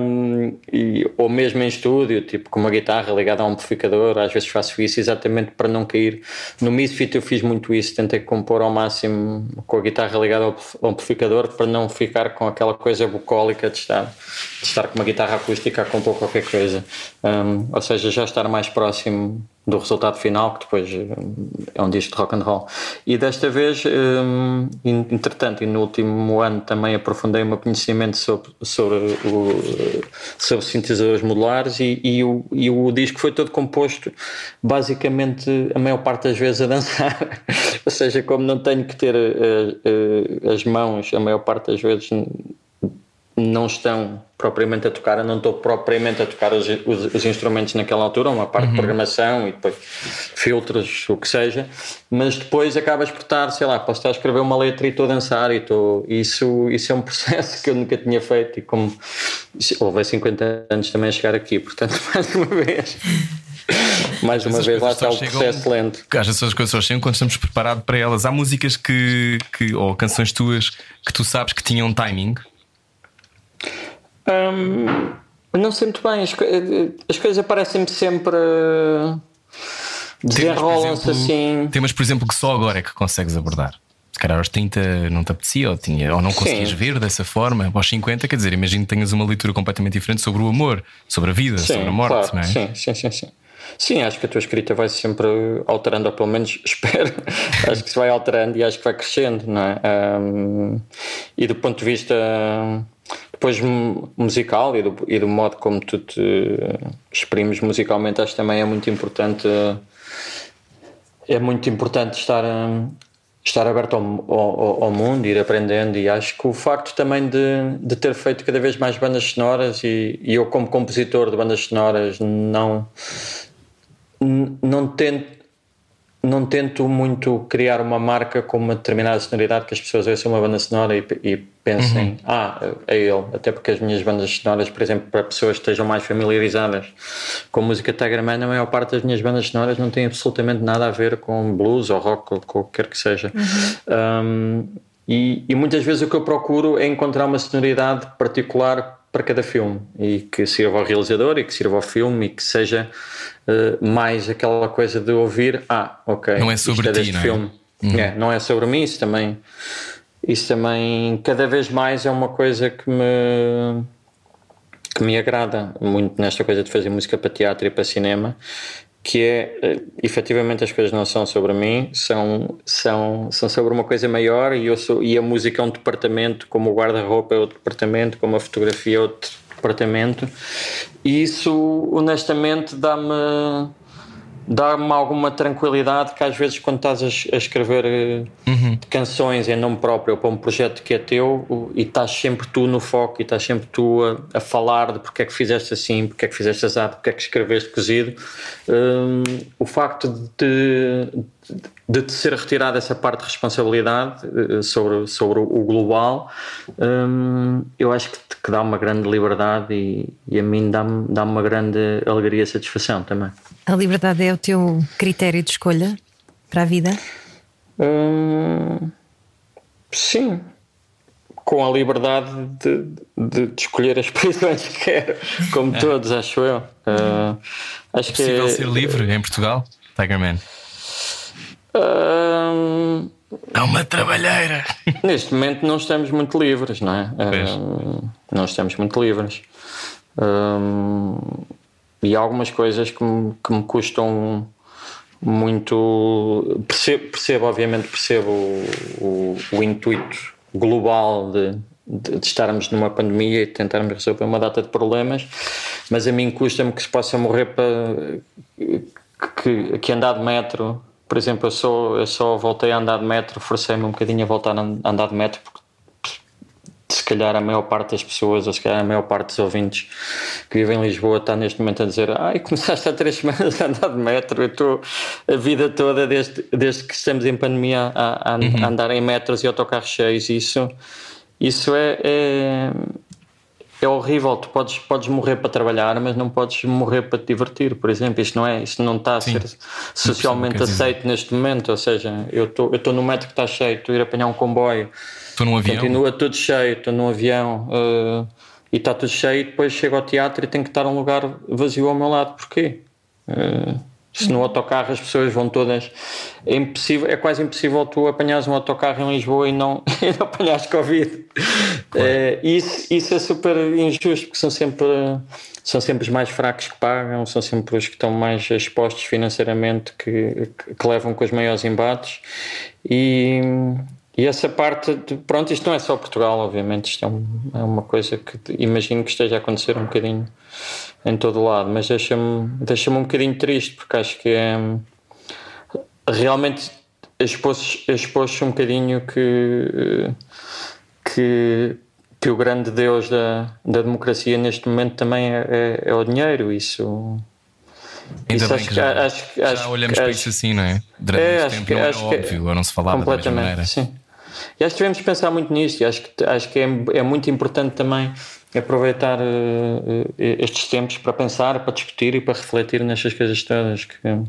Um, e, ou mesmo em estúdio, tipo com uma guitarra ligada a um amplificador, às vezes faço isso exatamente para não cair. No Misfit eu fiz muito isso, tentei compor ao máximo com a guitarra ligada ao amplificador para não ficar com aquela coisa bucólica de estar, de estar com uma guitarra acústica a compor qualquer coisa. Um, ou seja, já estar mais próximo do resultado final, que depois é um disco de rock and roll. E desta vez, um, entretanto, e no último ano também aprofundei o meu conhecimento sobre, sobre, o, sobre sintetizadores modulares e, e, o, e o disco foi todo composto basicamente a maior parte das vezes a dançar. Ou seja, como não tenho que ter uh, as mãos a maior parte das vezes não estão propriamente a tocar, eu não estou propriamente a tocar os, os, os instrumentos naquela altura, uma parte uhum. de programação e depois filtros, o que seja, mas depois acabas por estar, sei lá, posso estar a escrever uma letra e estou a dançar e estou. Isso, isso é um processo que eu nunca tinha feito e como houve 50 anos também a chegar aqui, portanto, mais uma vez. Mais uma vez, lá está o processo chegam, lento. Às vezes as coisas só chegam quando estamos preparados para elas. Há músicas que, que, ou canções tuas que tu sabes que tinham timing um, não sei muito bem, as, as coisas aparecem-me sempre. Desenrolam-se assim. Temas, por exemplo, que só agora é que consegues abordar. Se calhar aos 30 não te apetecia ou, tinha, ou não conseguias Sim. ver dessa forma. Aos 50, quer dizer, imagino que tenhas uma leitura completamente diferente sobre o amor, sobre a vida, sim, sobre a morte, claro. não é? Sim, sim, sim, sim. Sim, acho que a tua escrita vai sempre alterando, ou pelo menos espero. acho que se vai alterando e acho que vai crescendo, não é? Um, e do ponto de vista depois musical e do, e do modo como tu te exprimes musicalmente, acho que também é muito importante. É muito importante estar, estar aberto ao, ao, ao mundo, ir aprendendo. E acho que o facto também de, de ter feito cada vez mais bandas sonoras, e, e eu, como compositor de bandas sonoras, não, não tento não tento muito criar uma marca com uma determinada sonoridade que as pessoas ouçam uma banda sonora e, e pensem, uhum. ah, é ele. Até porque as minhas bandas sonoras, por exemplo, para pessoas que estejam mais familiarizadas com música Tigerman, a maior parte das minhas bandas sonoras não tem absolutamente nada a ver com blues ou rock ou qualquer que seja. Uhum. Um, e, e muitas vezes o que eu procuro é encontrar uma sonoridade particular para cada filme e que sirva ao realizador e que sirva ao filme e que seja uh, mais aquela coisa de ouvir ah ok não é sobre é ti não é? filme uhum. é, não é sobre mim isso também isso também cada vez mais é uma coisa que me que me agrada muito nesta coisa de fazer música para teatro e para cinema que é eh, efetivamente as coisas não são sobre mim, são, são, são sobre uma coisa maior e, eu sou, e a música é um departamento, como o guarda-roupa é outro departamento, como a fotografia é outro departamento, e isso honestamente dá-me dá-me alguma tranquilidade que às vezes quando estás a, escrever eh, uhum. canções em nome próprio para um projeto que é teu e estás sempre tu no foco e estás sempre tu a, a falar de porque é que fizeste assim, porque é que fizeste assado, porque é que escreveste cozido um, o facto de, de, te ser retirada essa parte de responsabilidade eh, sobre, sobre o global um, eu acho que, que, dá uma grande liberdade e, e a mim dá-me dá uma grande alegria e satisfação também a liberdade é o teu critério de escolha para a vida? Hum, sim. Com a liberdade de, de, de, escolher as prisões que quero, como é. todos, acho eu. Uh, acho é possível que, ser livre em Portugal, Tigerman? É uma trabalheira. Neste momento não estamos muito livres, não é? Não estamos muito livres. E há algumas coisas que me, que me custam muito. Percebo, percebo obviamente, percebo o, o, o intuito global de, de, de, estarmos numa pandemia e tentarmos resolver uma data de problemas, mas a mim custa-me que se possa morrer para. que, que andar de metro. Por exemplo, eu só, eu só voltei a andar de metro, forcei-me um bocadinho a voltar a andar de metro porque se calhar a maior parte das pessoas, ou se calhar a maior parte dos ouvintes que vivem em Lisboa está neste momento a dizer ai, começaste há três semanas a andar de metro, eu estou a vida toda desde, desde que estamos em pandemia a, a, uhum. a andar em metros e autocarros cheios, isso, isso é, é, é horrível, tu podes, podes morrer para trabalhar, mas não podes morrer para te divertir, por exemplo, isto não é, isto não está a Sim. ser socialmente aceito neste momento, ou seja, eu estou eu estou no metro que está cheio, estou a ir apanhar um comboio Estou num avião. Continua tudo cheio, estou num avião uh, e está tudo cheio. E depois chego ao teatro e tenho que estar um lugar vazio ao meu lado. Porquê? Uh, Se no autocarro as pessoas vão todas. É, impossível, é quase impossível tu apanhares um autocarro em Lisboa e não, e não apanhares Covid. Claro. É, isso, isso é super injusto, porque são sempre, são sempre os mais fracos que pagam, são sempre os que estão mais expostos financeiramente que, que, que levam com os maiores embates. E, e essa parte, de, pronto, isto não é só Portugal, obviamente, isto é, um, é uma coisa que imagino que esteja a acontecer um bocadinho em todo o lado, mas deixa-me deixa um bocadinho triste porque acho que é realmente expôs, expôs um bocadinho que, que, que o grande Deus da, da democracia neste momento também é, é, é o dinheiro. Isso. Ainda isso bem que já, acho, já acho, olhamos acho, para isso assim, não é? Durante é, acho tempo que, não era óbvio, ou não se falava da mesma maneira. Sim. E acho que devemos pensar muito nisto e acho que, acho que é, é muito importante também aproveitar uh, estes tempos para pensar, para discutir e para refletir nestas coisas todas que, uh,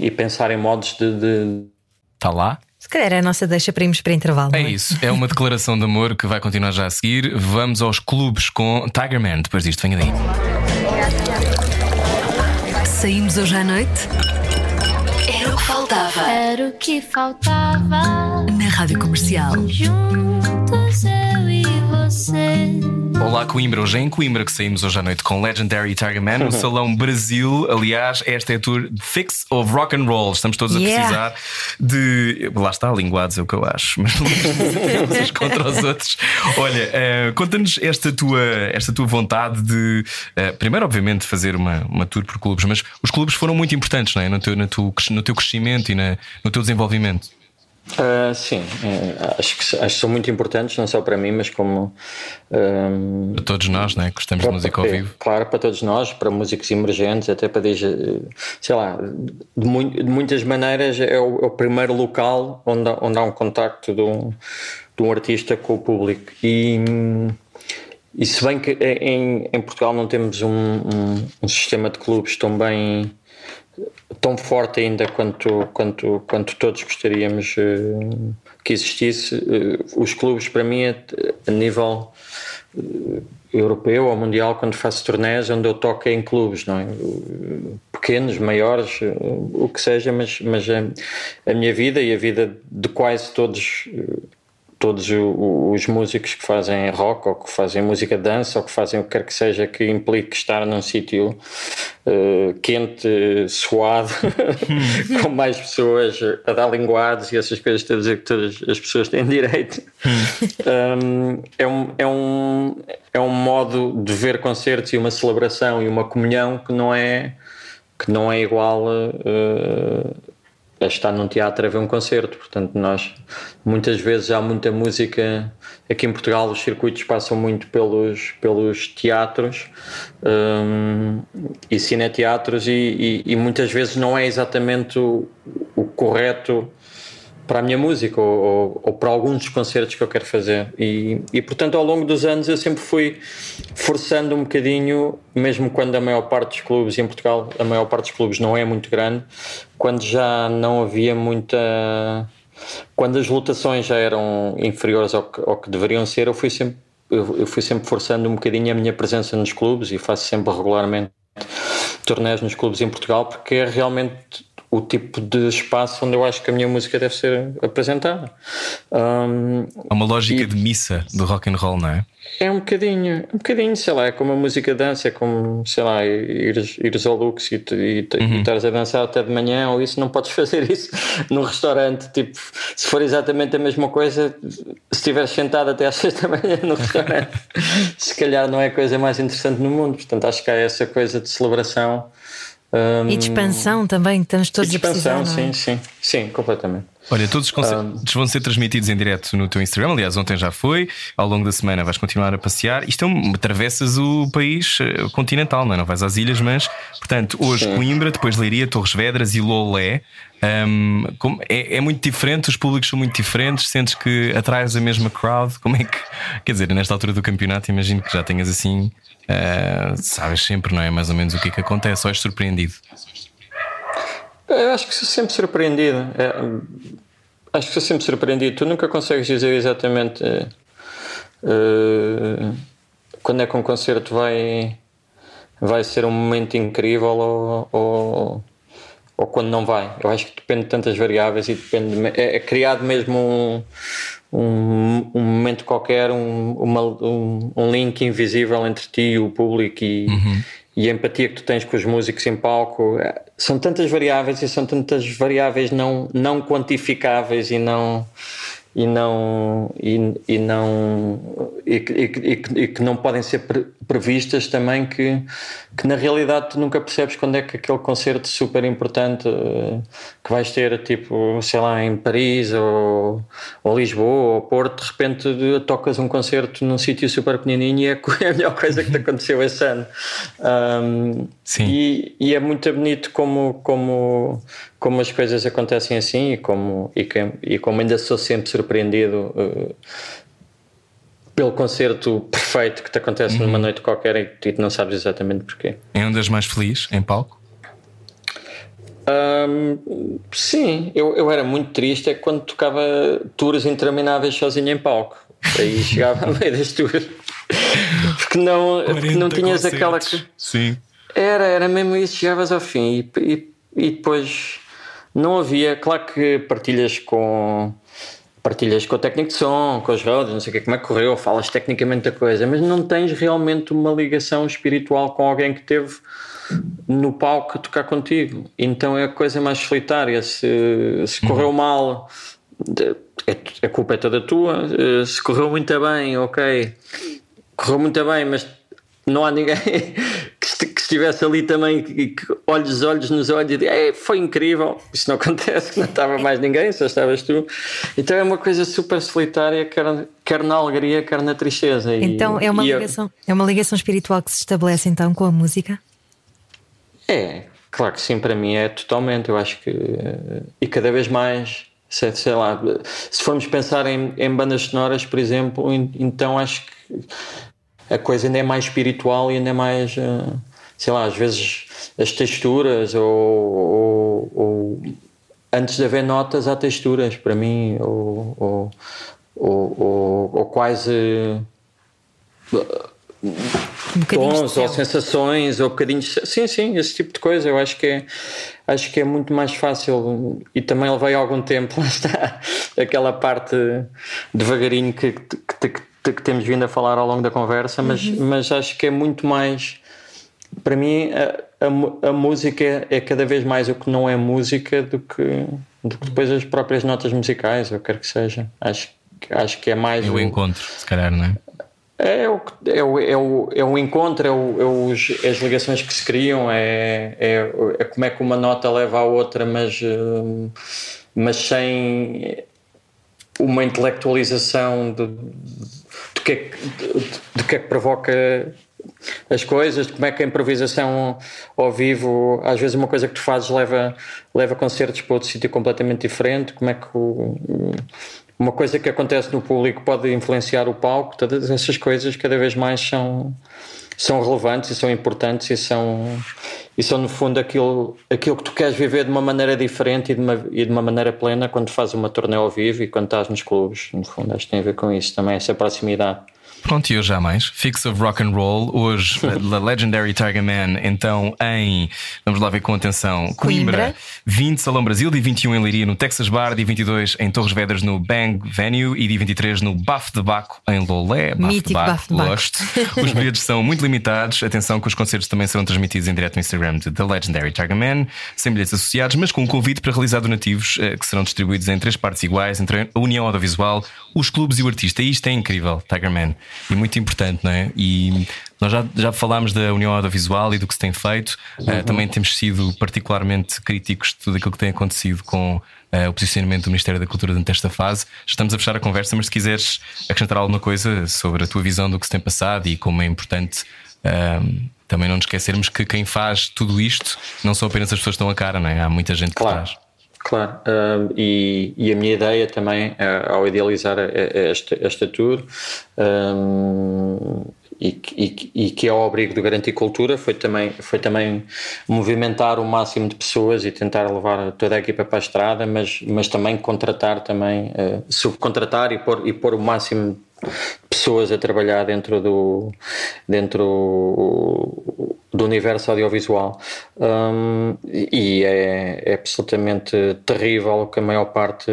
e pensar em modos de, de. Está lá? Se calhar é a nossa deixa para irmos para intervalo. É, é, isso, é uma declaração de amor que vai continuar já a seguir. Vamos aos clubes com Tiger Man. Depois disto, venha daí. Saímos hoje à noite? Era o que faltava. Era o que faltava. Na rádio comercial. Juntos eu e você. Olá Coimbra, hoje é em Coimbra que saímos hoje à noite com Legendary Tiger Man no Salão Brasil. Aliás, esta é a tour Fix of Rock and Roll. Estamos todos yeah. a precisar de. Lá está, linguados é o que eu acho, mas uns contra os outros. Olha, uh, conta-nos esta tua, esta tua vontade de, uh, primeiro, obviamente, fazer uma, uma tour por clubes, mas os clubes foram muito importantes não é? no, teu, no, teu, no teu crescimento e na, no teu desenvolvimento. Uh, sim, uh, acho, que, acho que são muito importantes, não só para mim, mas como. Uh, para todos nós, né? Gostamos para, de música ao vivo. Claro, para todos nós, para músicos emergentes, até para. Sei lá, de, mu de muitas maneiras é o, é o, primeiro local onde, onde há um contacto de um, de um artista com o público. E. E se bem que em, em Portugal não temos um, um, um sistema de clubes tão bem tão forte ainda quanto, quanto, quanto todos gostaríamos uh, que existisse. Uh, os clubes, para mim, a, nível uh, europeu ou mundial, quando faço turnés, onde eu toco é em clubes, não é? pequenos, maiores, o que seja, mas, mas a, a minha vida e a vida de quase todos todos os músicos que fazem rock ou que fazem música dança ou que fazem o que quer que seja que implique estar num sítio uh, quente, suado, com mais pessoas a dar linguados e essas coisas todas que todas as pessoas têm direito. um, é, um, é, um, é um modo de ver concertos e uma celebração e uma comunhão que não é, que não é igual. Uh, estar num teatro a ver um concerto. Portanto, nós muitas vezes há muita música aqui em Portugal. Os circuitos passam muito pelos, pelos teatros um, e cineteatros, e, e, e, muitas vezes não é exatamente o, o correto para a minha música ou, ou, ou, para alguns dos concertos que eu quero fazer. E, e, portanto, ao longo dos anos, eu sempre fui forçando um bocadinho, mesmo quando a maior parte dos clubes, em Portugal a maior parte dos clubes não é muito grande, quando já não havia muita. Quando as lotações já eram inferiores ao que, ao que deveriam ser, eu fui sempre. Eu, eu fui sempre forçando um bocadinho a minha presença nos clubes e faço sempre regularmente torneios nos clubes em Portugal porque é realmente o tipo de espaço onde eu acho que a minha música deve ser apresentada. Um, é uma lógica e, de missa do rock and roll, não é? É um bocadinho, um bocadinho, sei lá, é como a música dança, é como, sei lá, ires, ires ao Lux e, e, uhum. estares a dançar até de manhã ou isso, não podes fazer isso num restaurante. Tipo, se for exatamente a mesma coisa, se estiveres sentado até às seis da manhã no restaurante, se calhar não é a coisa mais interessante no mundo. Portanto, acho que há essa coisa de celebração um, e de expansão também, estamos todos de expansão, a precisar, sim, é? sim, sim, completamente. Olha, todos os concertos um, vão ser transmitidos em direto no teu Instagram. Aliás, ontem já foi. Ao longo da semana vais continuar a passear. Isto é um, atravessas o país eh, continental, não é? Não vais às ilhas, mas portanto, hoje sim. Coimbra, depois Leiria, Torres Vedras e Lolé. Um, é, é, muito diferente, os públicos são muito diferentes. Sentes que atrás a mesma crowd? Como é que, quer dizer, nesta altura do campeonato, imagino que já tenhas assim Uh, sabes sempre, não é? Mais ou menos o que é que acontece, ou és surpreendido? Eu acho que sou sempre surpreendido. É, acho que sou sempre surpreendido. Tu nunca consegues dizer exatamente uh, quando é que um concerto vai vai ser um momento incrível ou, ou, ou quando não vai. Eu acho que depende de tantas variáveis e depende. É, é criado mesmo um, um, um, momento qualquer, um, uma, um, um, link invisível entre ti e o público e, uhum. e, a empatia que tu tens com os músicos em palco. São tantas variáveis e são tantas variáveis não, não quantificáveis e não e não e, e não e, e, e, que não podem ser previstas também que, que na realidade tu nunca percebes quando é que aquele concerto super importante eh, que vais ter tipo sei lá em Paris ou, ou Lisboa ou Porto de repente tocas um concerto num sítio super pequenininho e é, é a melhor coisa que te aconteceu esse ano um, Sim. E, e é muito bonito como como como as coisas acontecem assim e como, e, que, e como ainda sou sempre surpreendido uh, pelo concerto perfeito que te acontece uhum. numa noite qualquer e tu não sabes exatamente porquê. É um das mais felizes em palco? Um, sim, eu, eu era muito triste é quando tocava tours intermináveis sozinho em palco. Aí chegava a meio das tours. Porque não, porque não tinhas concertos. aquela. Que... Sim. Era, era mesmo isso, chegavas ao fim e, e, e depois não havia, claro que partilhas com partilhas com o técnico de som, com os rodas, não sei o que, como é que correu, falas tecnicamente da coisa, mas não tens realmente uma ligação espiritual com alguém que teve no palco a tocar contigo. Então é a coisa mais solitária. Se, se correu uhum. mal, a culpa é toda tua. Se correu muito bem, ok. Correu muito bem, mas não há ninguém que estivesse ali também, que, que olhos olhos nos olhos e diga, foi incrível. Isso não acontece, que não estava mais ninguém, só estavas tu. Então é uma coisa super solitária, quer, quer na alegria, quer na tristeza. Então e, é, uma ligação, eu... é uma ligação espiritual que se estabelece então com a música? É, claro que sim, para mim é totalmente. Eu acho que. E cada vez mais sei, lá, se formos pensar em, em, bandas sonoras, por exemplo, então acho que a coisa ainda é mais espiritual e ainda é mais, eh, sei lá, às vezes as texturas ou, ou, ou antes de haver notas há texturas para mim ou, ou, quase um tons ou sensações ou bocadinhos sim sim esse tipo de coisa eu acho que é acho que é muito mais fácil e também levei algum tempo lá está aquela parte devagarinho que, que, que que temos vindo a falar ao longo da conversa, mas, uhum. mas acho que é muito mais. Para mim, a, a, a, música é cada vez mais o que não é música do que, do que depois as próprias notas musicais, ou quer que seja. Acho, acho que é mais. É o, o encontro, se calhar, não é? É o, é o, é o, é o encontro, é, o, é os, é as ligações que se criam, é, é, é como é que uma nota leva à outra, mas, hum, mas sem uma intelectualização de, de, que é de, de que é que provoca as coisas, como é que a improvisação ao vivo, às vezes uma coisa que tu fazes leva, leva concertos para outro sítio completamente diferente, como é que o, uma coisa que acontece no público pode influenciar o palco, todas essas coisas cada vez mais são, são relevantes e são importantes e são, e são no fundo aquilo, aquilo que tu queres viver de uma maneira diferente e de uma, e de uma maneira plena quando fazes uma turnê ao vivo e quando estás nos clubes. No fundo, acho que tem a ver com isso também, essa proximidade. Pronto, e hoje há mais. Fix of Rock and Roll. Hoje, The Legendary Tiger Man, então em, vamos lá ver com atenção, Coimbra, Coimbra. 20 Salão Brasil, dia 21 em Liria no Texas Bar, dia 22 em Torres Vedras no Bang Venue e dia 23 no Bafo de Baco em Lolé. Bafo Mítico de Baco. Os bilhetes são muito limitados. Atenção que os concertos também serão transmitidos em direto no Instagram de The Legendary Tiger Man, sem bilhetes associados, mas com um convite para realizar donativos eh, que serão distribuídos em três partes iguais entre a União Audiovisual, os clubes e o artista. E isto é incrível, Tiger Man e muito importante, não é? E nós já, já falámos da União Audiovisual e do que se tem feito, uhum. uh, também temos sido particularmente críticos de tudo aquilo que tem acontecido com uh, o posicionamento do Ministério da Cultura durante esta fase. Estamos a fechar a conversa, mas se quiseres acrescentar alguma coisa sobre a tua visão do que se tem passado e como é importante. Uh, também não nos esquecermos que quem faz tudo isto não são apenas as pessoas que estão a cara, não é? Há muita gente claro. por trás. Claro, uh, e, e, a minha ideia também, uh, ao idealizar esta, esta tour, um, e, e, e, que é o abrigo do Garantir Cultura, foi também, foi também movimentar o máximo de pessoas e tentar levar toda a equipa para a estrada, mas, mas também contratar também, uh, subcontratar e pôr, e pôr o máximo pessoas a trabalhar dentro do dentro do universo audiovisual. Um, e é, é, absolutamente terrível que a maior parte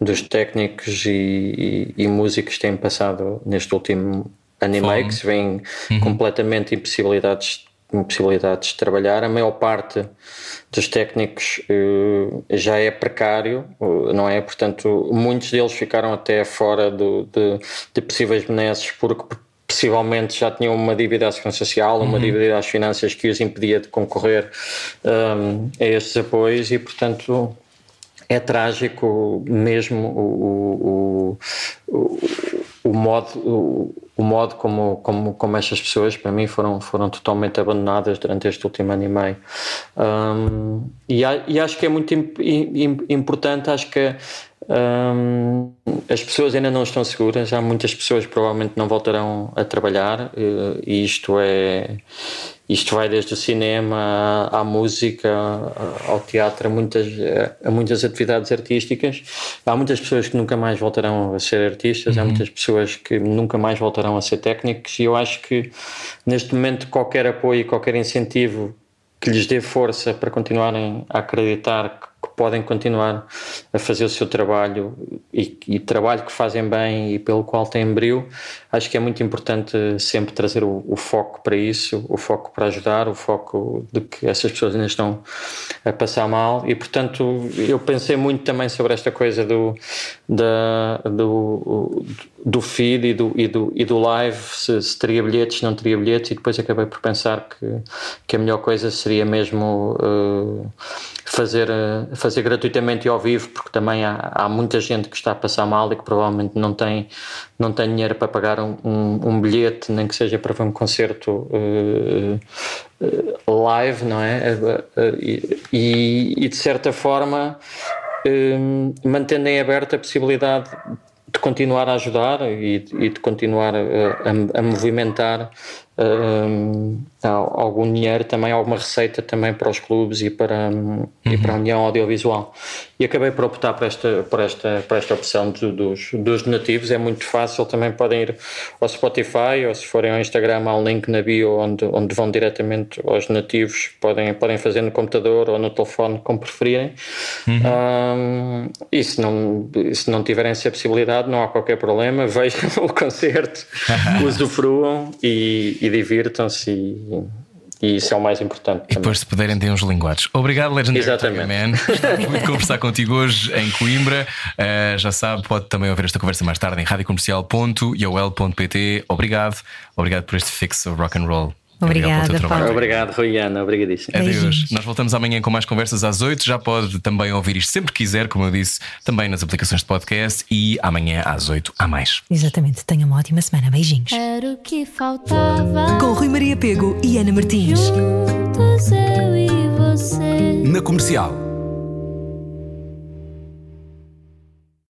dos técnicos e, e, e músicos têm passado neste último anime, que se vêem uhum. completamente impossibilidades, impossibilidades de trabalhar. A maior parte dos técnicos uh, já é precário, uh, não é? Portanto, muitos deles ficaram até fora do, de, de possíveis benesses porque possivelmente já tinham uma dívida à segurança social, uma uhum. dívida às finanças que os impedia de concorrer um, a estes apoios e, portanto, é trágico mesmo o, o, o, o modo, o, modo como, como, como estas pessoas, para mim, foram, foram totalmente abandonadas durante este último ano e meio. Um, e, e, acho que é muito imp, importante, acho que as pessoas ainda não estão seguras, há muitas pessoas que provavelmente não voltarão a trabalhar, e isto é isto vai desde o cinema à, música, ao teatro, a muitas, a muitas atividades artísticas. Há muitas pessoas que nunca mais voltarão a ser artistas, uhum. há muitas pessoas que nunca mais voltarão a ser técnicos, e eu acho que neste momento qualquer apoio, qualquer incentivo que lhes dê força para continuarem a acreditar que podem continuar a fazer o seu trabalho e, e, trabalho que fazem bem e pelo qual têm brilho, acho que é muito importante sempre trazer o, o, foco para isso, o foco para ajudar, o foco de que essas pessoas ainda estão a passar mal. E portanto eu pensei muito também sobre esta coisa do, da, do, do feed e do, e do, e do live, se, se teria bilhetes, não teria bilhetes. E depois acabei por pensar que, que a melhor coisa seria mesmo uh, fazer, eh, fazer gratuitamente e ao vivo, porque também há, há muita gente que está a passar mal e que provavelmente não tem, não tem dinheiro para pagar um, um bilhete, nem que seja para ver um concerto uh, uh, live, não é? Uh, e, e, de certa forma mantendo em aberto a possibilidade de continuar a ajudar e, e de continuar a, a, a movimentar uh, algum dinheiro, também alguma receita também para os clubes e para, uhum. e para a União Audiovisual. E acabei por optar por esta, por esta, por esta opção dos, dos donativos, é muito fácil, também podem ir ao Spotify ou se forem ao Instagram há um link na bio onde, onde vão diretamente aos donativos, podem, podem fazer no computador ou no telefone como preferirem. Uhum. Um, e se não, se não tiverem essa possibilidade, não há qualquer problema, vejam o concerto, usufruam e, e divirtam-se e, e, isso é o mais importante. E depois, se puderem, deem uns linguados. Obrigado, Legendary Exatamente. Man. muito conversar contigo hoje em Coimbra. Uh, já sabe, pode também ouvir esta conversa mais tarde em radiocomercial.iol.pt. Obrigado, obrigado por este fix of rock and roll. Obrigada, Paulo. Obrigado, Rui Ana. Obrigadíssimo. Adeus. Nós voltamos amanhã com mais conversas às 8. Já pode também ouvir isto sempre que quiser, como eu disse, também nas aplicações de podcast. E amanhã às 8 há mais. Exatamente. Tenha uma ótima semana. Beijinhos. Era o que faltava. Com Rui Maria Pego e Ana Martins. Juntos eu e você. Na comercial.